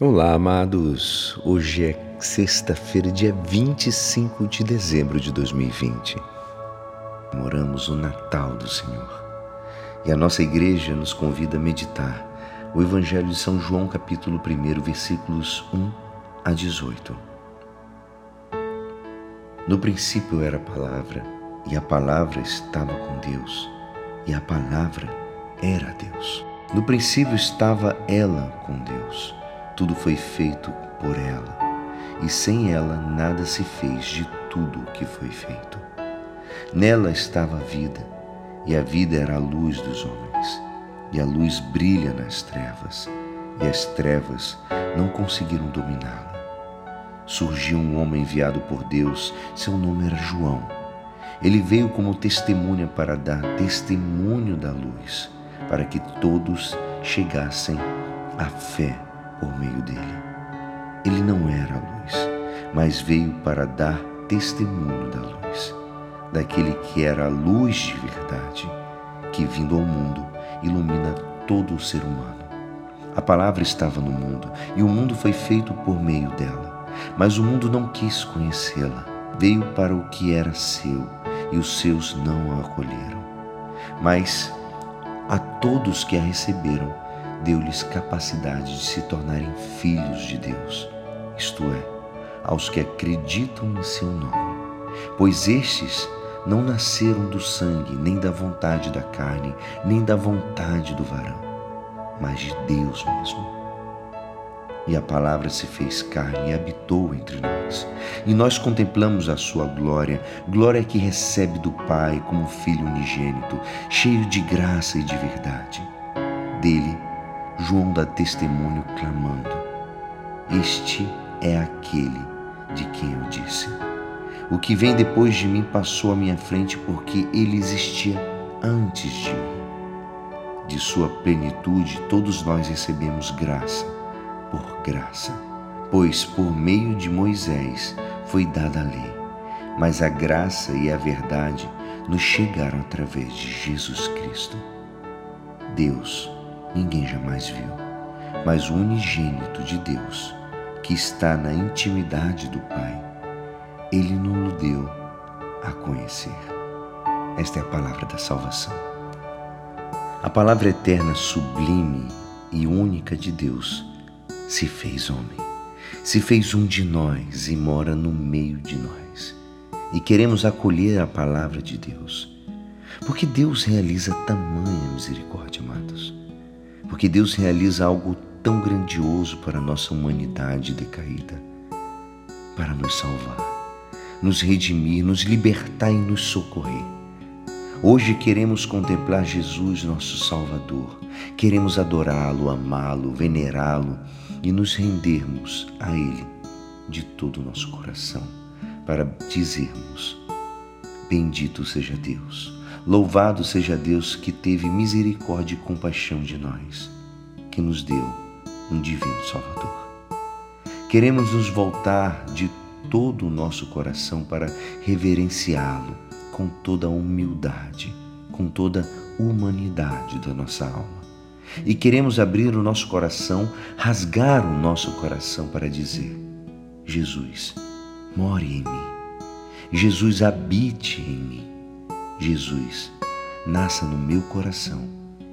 Olá, amados. Hoje é sexta-feira, dia 25 de dezembro de 2020. Moramos o Natal do Senhor. E a nossa igreja nos convida a meditar o Evangelho de São João, capítulo 1, versículos 1 a 18. No princípio era a palavra, e a palavra estava com Deus, e a palavra era Deus. No princípio estava ela com Deus tudo foi feito por ela, e sem ela nada se fez de tudo o que foi feito. Nela estava a vida, e a vida era a luz dos homens. E a luz brilha nas trevas, e as trevas não conseguiram dominá-la. Surgiu um homem enviado por Deus, seu nome era João. Ele veio como testemunha para dar testemunho da luz, para que todos chegassem à fé por meio dele. Ele não era a luz, mas veio para dar testemunho da luz, daquele que era a luz de verdade, que vindo ao mundo ilumina todo o ser humano. A palavra estava no mundo e o mundo foi feito por meio dela, mas o mundo não quis conhecê-la. Veio para o que era seu e os seus não a acolheram. Mas a todos que a receberam, deu-lhes capacidade de se tornarem filhos de Deus, isto é, aos que acreditam em seu nome. Pois estes não nasceram do sangue, nem da vontade da carne, nem da vontade do varão, mas de Deus mesmo. E a palavra se fez carne e habitou entre nós. E nós contemplamos a sua glória, glória que recebe do Pai como Filho unigênito, cheio de graça e de verdade. Dele, João dá testemunho clamando: Este é aquele de quem eu disse. O que vem depois de mim passou à minha frente porque ele existia antes de mim. De sua plenitude, todos nós recebemos graça por graça, pois por meio de Moisés foi dada a lei, mas a graça e a verdade nos chegaram através de Jesus Cristo. Deus ninguém jamais viu, mas o unigênito de Deus, que está na intimidade do Pai, ele nos deu a conhecer. Esta é a palavra da salvação. A palavra eterna, sublime e única de Deus se fez homem, se fez um de nós e mora no meio de nós. E queremos acolher a palavra de Deus, porque Deus realiza tamanha misericórdia, porque Deus realiza algo tão grandioso para a nossa humanidade decaída para nos salvar, nos redimir, nos libertar e nos socorrer. Hoje queremos contemplar Jesus, nosso Salvador. Queremos adorá-lo, amá-lo, venerá-lo e nos rendermos a Ele de todo o nosso coração para dizermos: Bendito seja Deus Louvado seja Deus que teve misericórdia e compaixão de nós, que nos deu um divino Salvador. Queremos nos voltar de todo o nosso coração para reverenciá-lo com toda a humildade, com toda a humanidade da nossa alma. E queremos abrir o nosso coração, rasgar o nosso coração para dizer: Jesus, more em mim. Jesus, habite em mim. Jesus, nasça no meu coração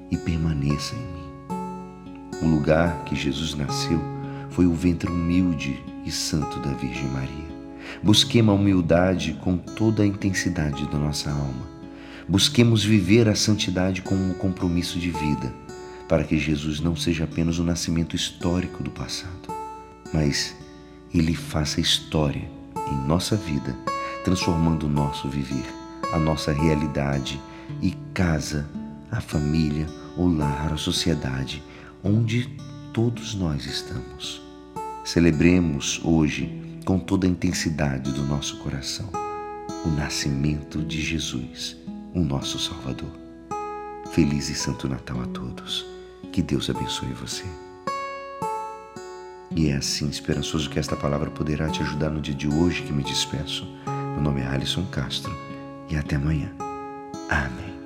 e permaneça em mim. O lugar que Jesus nasceu foi o ventre humilde e santo da Virgem Maria. Busquemos a humildade com toda a intensidade da nossa alma. Busquemos viver a santidade como um compromisso de vida, para que Jesus não seja apenas o nascimento histórico do passado, mas ele faça história em nossa vida, transformando o nosso viver a nossa realidade e casa, a família, o lar, a sociedade, onde todos nós estamos. Celebremos hoje, com toda a intensidade do nosso coração, o nascimento de Jesus, o nosso Salvador. Feliz e Santo Natal a todos. Que Deus abençoe você. E é assim, esperançoso que esta palavra poderá te ajudar no dia de hoje que me despeço. Meu nome é Alisson Castro e até amanhã. Amém.